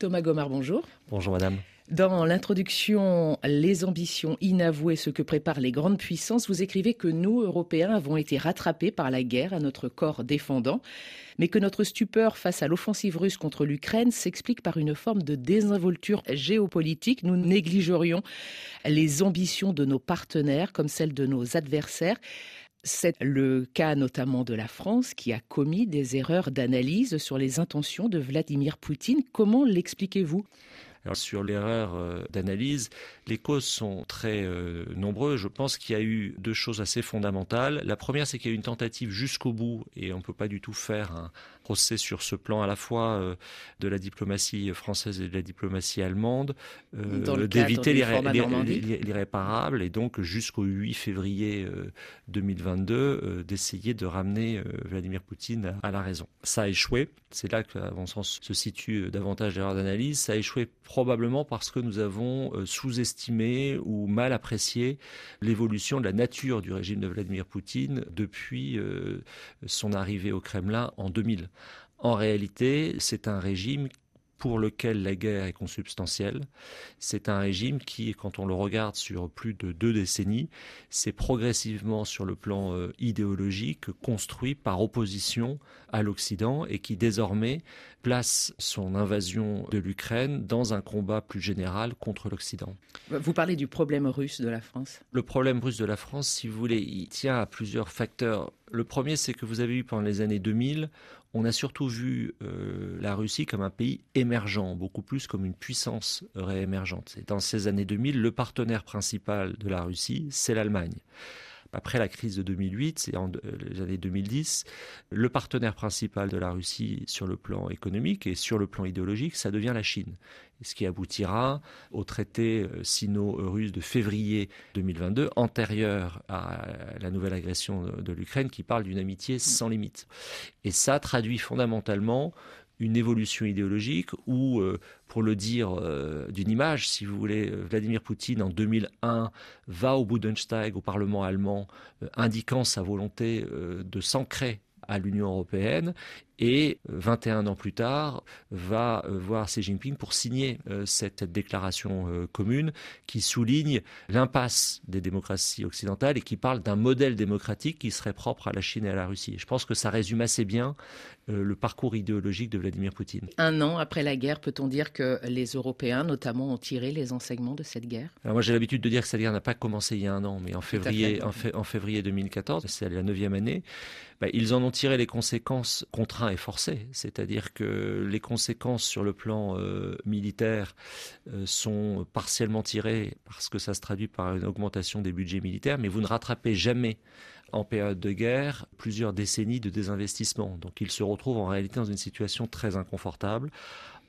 Thomas Gomard, bonjour. Bonjour madame. Dans l'introduction Les ambitions inavouées, ce que préparent les grandes puissances, vous écrivez que nous, Européens, avons été rattrapés par la guerre à notre corps défendant, mais que notre stupeur face à l'offensive russe contre l'Ukraine s'explique par une forme de désinvolture géopolitique. Nous négligerions les ambitions de nos partenaires comme celles de nos adversaires. C'est le cas notamment de la France qui a commis des erreurs d'analyse sur les intentions de Vladimir Poutine. Comment l'expliquez-vous? Sur l'erreur euh, d'analyse, les causes sont très euh, nombreuses. Je pense qu'il y a eu deux choses assez fondamentales. La première, c'est qu'il y a eu une tentative jusqu'au bout, et on ne peut pas du tout faire un procès sur ce plan à la fois euh, de la diplomatie française et de la diplomatie allemande, d'éviter l'irréparable, et donc jusqu'au 8 février 2022, d'essayer de ramener Vladimir Poutine à la raison. Ça a échoué. C'est là qu'à mon sens se situe davantage l'erreur d'analyse. Ça a échoué probablement parce que nous avons euh, sous-estimé ou mal apprécié l'évolution de la nature du régime de Vladimir Poutine depuis euh, son arrivée au Kremlin en 2000. En réalité, c'est un régime pour lequel la guerre est consubstantielle. C'est un régime qui, quand on le regarde sur plus de deux décennies, s'est progressivement sur le plan euh, idéologique construit par opposition à l'Occident et qui désormais place son invasion de l'Ukraine dans un combat plus général contre l'Occident. Vous parlez du problème russe de la France? Le problème russe de la France, si vous voulez, il tient à plusieurs facteurs. Le premier, c'est que vous avez eu pendant les années 2000 on a surtout vu euh, la Russie comme un pays émergent, beaucoup plus comme une puissance réémergente. Et dans ces années 2000, le partenaire principal de la Russie, c'est l'Allemagne. Après la crise de 2008, c'est en euh, les années 2010, le partenaire principal de la Russie sur le plan économique et sur le plan idéologique, ça devient la Chine ce qui aboutira au traité euh, sino-russe de février 2022, antérieur à la nouvelle agression de l'Ukraine, qui parle d'une amitié sans limite. Et ça traduit fondamentalement une évolution idéologique où, euh, pour le dire euh, d'une image, si vous voulez, Vladimir Poutine en 2001 va au Bundestag, au Parlement allemand, indiquant sa volonté de s'ancrer à l'Union européenne et 21 ans plus tard va euh, voir Xi Jinping pour signer euh, cette déclaration euh, commune qui souligne l'impasse des démocraties occidentales et qui parle d'un modèle démocratique qui serait propre à la Chine et à la Russie. Je pense que ça résume assez bien le parcours idéologique de Vladimir Poutine. Un an après la guerre, peut-on dire que les Européens, notamment, ont tiré les enseignements de cette guerre? Alors Moi, j'ai l'habitude de dire que cette guerre n'a pas commencé il y a un an, mais en février, en, février 2014, c'est la neuvième année, bah, ils en ont tiré les conséquences contraintes c'est-à-dire que les conséquences sur le plan euh, militaire euh, sont partiellement tirées parce que ça se traduit par une augmentation des budgets militaires, mais vous ne rattrapez jamais en période de guerre plusieurs décennies de désinvestissement. Donc ils se retrouvent en réalité dans une situation très inconfortable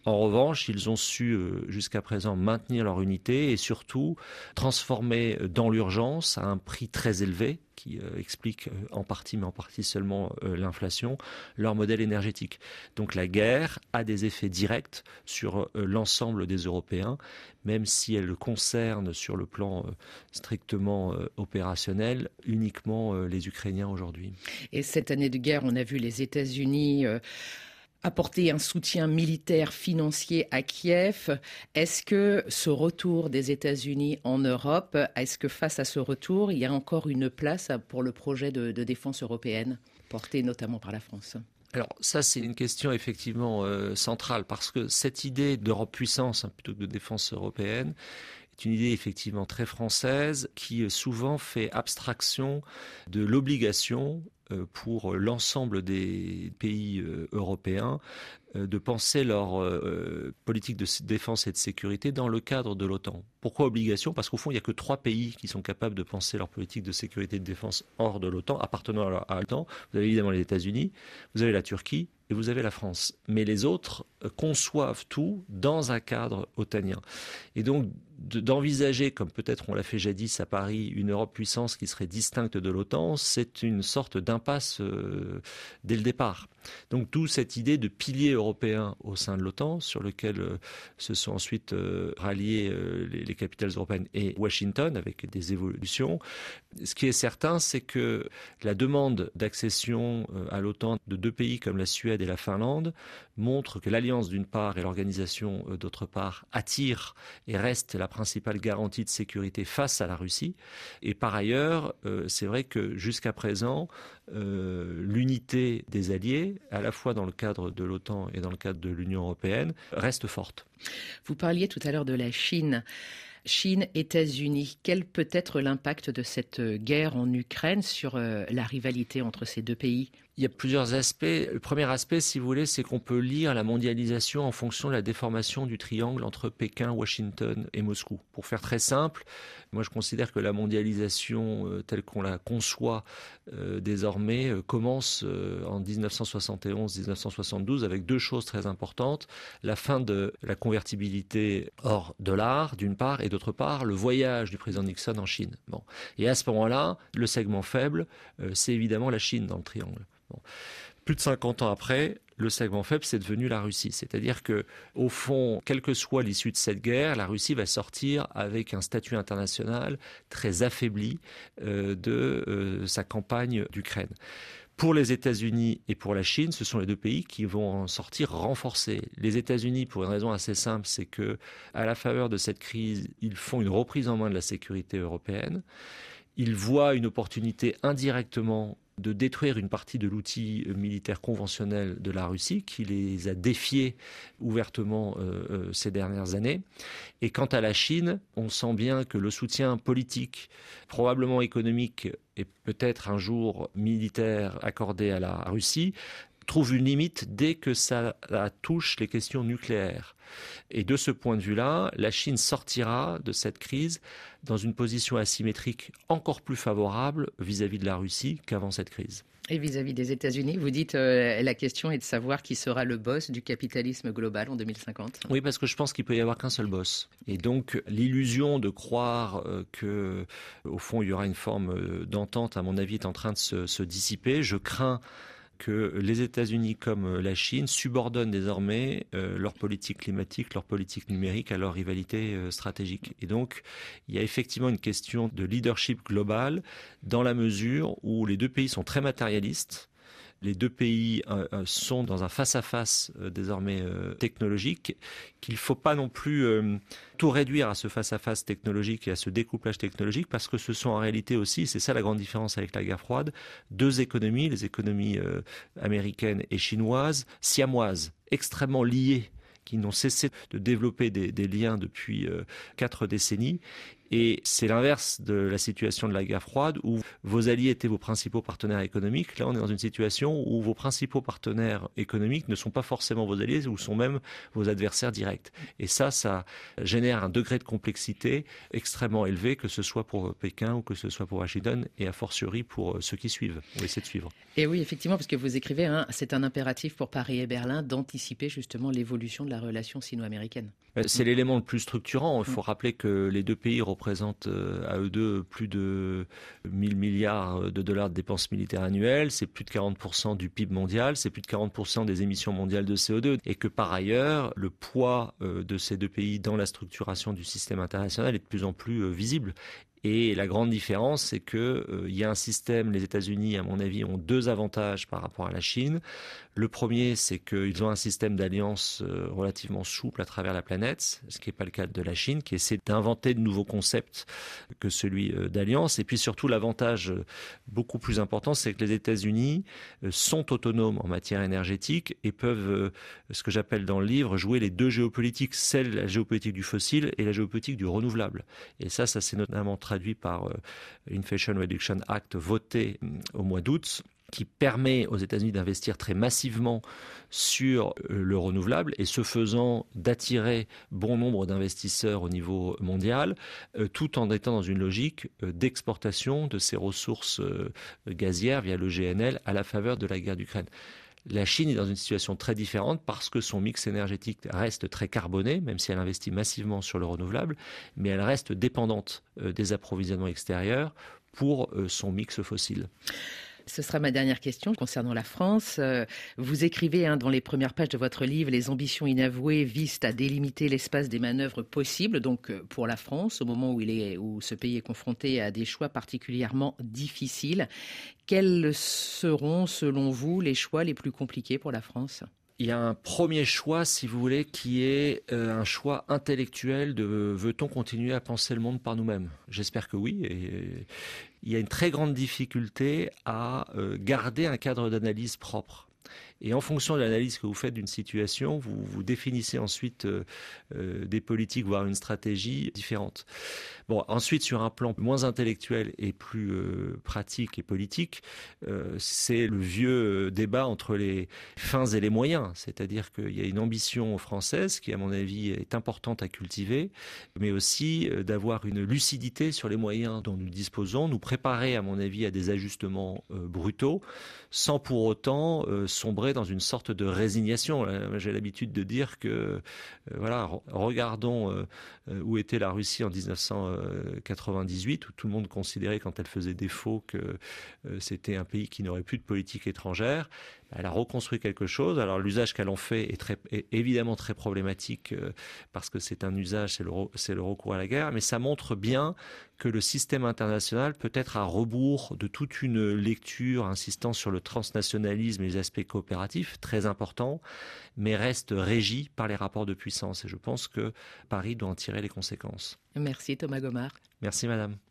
en revanche, ils ont su euh, jusqu'à présent maintenir leur unité et surtout transformer dans l'urgence à un prix très élevé qui euh, explique euh, en partie, mais en partie seulement l'inflation, leur modèle énergétique. Donc la guerre a des effets directs sur l'ensemble des Européens, même si elle concerne sur le plan strictement opérationnel uniquement les Ukrainiens aujourd'hui. Et cette année de guerre, on a vu les États-Unis apporter un soutien militaire financier à Kiev. Est-ce que ce retour des États-Unis en Europe, est-ce que face à ce retour, il y a encore une place pour le projet de, défense européenne, porté notamment par la France? Alors ça, c'est une question effectivement euh, centrale parce que cette idée d'Europe puissance hein, plutôt que de défense européenne est une idée effectivement très française qui euh, souvent fait abstraction de l'obligation pour l'ensemble des pays euh, européens euh, de penser leur politique de défense et de sécurité dans le cadre de l'OTAN. Pourquoi obligation? Parce qu'au fond, il n'y a que trois pays qui sont capables de penser leur politique de sécurité et de défense hors de l'OTAN, appartenant à l'OTAN. Vous avez évidemment les États-Unis, vous avez la Turquie et vous avez la France. Mais les autres conçoivent tout dans un cadre otanien. Et donc, d'envisager, comme peut-être on l'a fait jadis à Paris, une Europe puissance qui serait distincte de l'OTAN, c'est une sorte d'impasse euh, dès le départ. Donc, d'où cette idée de pilier européen au sein de l'OTAN, sur lequel euh, se sont ensuite euh, ralliés euh, les, capitales européennes et Washington avec des évolutions. Ce qui est certain, c'est que la demande d'accession à l'OTAN de deux pays comme la Suède et la Finlande montre que l'alliance d'une part et l'organisation d'autre part attire et reste la principale garantie de sécurité face à la Russie. Et par ailleurs, c'est vrai que jusqu'à présent, l'unité des alliés, à la fois dans le cadre de l'OTAN et dans le cadre de l'Union européenne, reste forte. Vous parliez tout à l'heure de la Chine. Chine, États-Unis, quel peut être l'impact de cette guerre en Ukraine sur euh, la rivalité entre ces deux pays? Il y a plusieurs aspects. Le premier aspect, si vous voulez, c'est qu'on peut lire la mondialisation en fonction de la déformation du triangle entre Pékin, Washington et Moscou. Pour faire très simple, moi je considère que la mondialisation euh, telle qu'on la conçoit euh, désormais euh, commence en 1971-1972 avec deux choses très importantes. La fin de la convertibilité hors dollar, d'une part, et d'autre part, le voyage du président Nixon en Chine. Bon. Et à ce moment-là, le segment faible, c'est évidemment la Chine dans le triangle. Plus de 50 ans après, le segment faible, c'est devenu la Russie. C'est-à-dire que, au fond, quelle que soit l'issue de cette guerre, la Russie va sortir avec un statut international très affaibli euh, de euh, sa campagne d'Ukraine. Pour les États-Unis et pour la Chine, ce sont les deux pays qui vont en sortir renforcés. Les États-Unis, pour une raison assez simple, c'est que, à la faveur de cette crise, ils font une reprise en main de la sécurité européenne. Ils voient une opportunité indirectement de détruire une partie de l'outil militaire conventionnel de la Russie qui les a défiés ouvertement euh, euh, ces dernières années. Et quant à la Chine, on sent bien que le soutien politique, probablement économique et peut-être un jour militaire accordé à la Russie trouve une limite dès que ça touche les questions nucléaires. Et de ce point de vue-là, la Chine sortira de cette crise dans une position asymétrique encore plus favorable vis-à-vis de la Russie qu'avant cette crise. Et vis-à-vis des États-Unis, vous dites euh, la question est de savoir qui sera le boss du capitalisme global en 2050. Oui, parce que je pense qu'il peut y avoir qu'un seul boss. Et donc l'illusion de croire euh, que, au fond, il y aura une forme euh, d'entente, à mon avis, est en train de se, se dissiper. Je crains que les États-Unis comme euh, la Chine subordonnent désormais euh, leur politique climatique, leur politique numérique à leur rivalité euh, stratégique. Et donc, il y a effectivement une question de leadership global dans la mesure où les deux pays sont très matérialistes les deux pays euh, euh, sont dans un face-à-face euh, désormais technologique, qu'il ne faut pas non plus tout réduire à ce face-à-face technologique et à ce découplage technologique, parce que ce sont en réalité aussi, c'est ça la grande différence avec la guerre froide, deux économies, les économies américaines et chinoises, siamoises, extrêmement liées qui n'ont cessé de développer des, des liens depuis quatre décennies et c'est l'inverse de la situation de la guerre froide où vos alliés étaient vos principaux partenaires économiques. Là, on est dans une situation où vos principaux partenaires économiques ne sont pas forcément vos alliés ou sont même vos adversaires directs. Et ça, ça génère un degré de complexité extrêmement élevé, que ce soit pour Pékin ou que ce soit pour Washington, et a fortiori pour ceux qui suivent, ou essaient de suivre. Et oui, effectivement, parce que vous écrivez, hein, c'est un impératif pour Paris et Berlin d'anticiper justement l'évolution de la relation sino-américaine. Euh, c'est l'élément le plus structurant. Il faut rappeler que les deux pays représentent euh, à eux deux plus de 1000 milliards de dollars de dépenses militaires annuelles. C'est plus de 40% du PIB mondial. C'est plus de 40% des émissions mondiales de CO2. Et que par ailleurs, le poids euh, de ces deux pays dans la structuration du système international est de plus en plus visible. Et la grande différence, c'est que il y a un système. Les États-Unis, à mon avis, ont deux avantages par rapport à la Chine. Le premier, c'est qu'ils ont un système d'alliance euh, relativement souple à travers la planète, ce qui n'est pas le cas de la Chine, qui essaie d'inventer de nouveaux concepts que celui euh, d'alliance. Et puis surtout, l'avantage euh, beaucoup plus important, c'est que les États-Unis sont autonomes en matière énergétique et peuvent, ce que j'appelle dans le livre, jouer les deux géopolitiques, celle la géopolitique du fossile et la géopolitique du renouvelable. Et ça, ça s'est notamment traduit par l'Inflation Reduction Act voté au mois d'août qui permet aux États-Unis d'investir très massivement sur euh, le renouvelable et ce faisant d'attirer bon nombre d'investisseurs au niveau mondial, euh, tout en étant dans une logique euh, d'exportation de ces ressources gazières via le GNL à la faveur de la guerre d'Ukraine. La Chine est dans une situation très différente parce que son mix énergétique reste très carboné, même si elle investit massivement sur le renouvelable, mais elle reste dépendante des approvisionnements extérieurs pour son mix fossile. Ce sera ma dernière question concernant la France. Euh, vous écrivez hein, dans les premières pages de votre livre, les ambitions inavouées visent à délimiter l'espace des manœuvres possibles, donc euh, pour la France, au moment où, il est, où ce pays est confronté à des choix particulièrement difficiles. Quels seront, selon vous, les choix les plus compliqués pour la France? Il y a un premier choix, si vous voulez, qui est euh, un choix intellectuel de veut-on continuer à penser le monde par nous-mêmes? J'espère que oui. Et il y a une très grande difficulté à euh, garder un cadre d'analyse propre. Et en fonction de l'analyse que vous faites d'une situation, vous, définissez ensuite euh, euh, des politiques, voire une stratégie différente. Bon, ensuite, sur un plan moins intellectuel et plus euh, pratique et politique, c'est le vieux débat entre les fins et les moyens. C'est-à-dire qu'il y a une ambition française qui, à mon avis, est importante à cultiver, mais aussi d'avoir une lucidité sur les moyens dont nous disposons, nous préparer, à mon avis, à des ajustements brutaux, sans pour autant sombrer dans une sorte de résignation. Euh, j'ai l'habitude de dire que, euh, voilà, regardons euh, où était la Russie en 1998, où tout le monde considérait quand elle faisait défaut que c'était un pays qui n'aurait plus de politique étrangère elle a reconstruit quelque chose. Alors l'usage qu'elle en fait est, très, évidemment très problématique euh, parce que c'est un usage, c'est le, le, recours à la guerre, mais ça montre bien que le système international peut être à rebours de toute une lecture insistant sur le transnationalisme et les aspects coopératifs, très importants, mais reste régi par les rapports de puissance. Et je pense que Paris doit en tirer les conséquences. Merci Thomas Gomard. Merci Madame.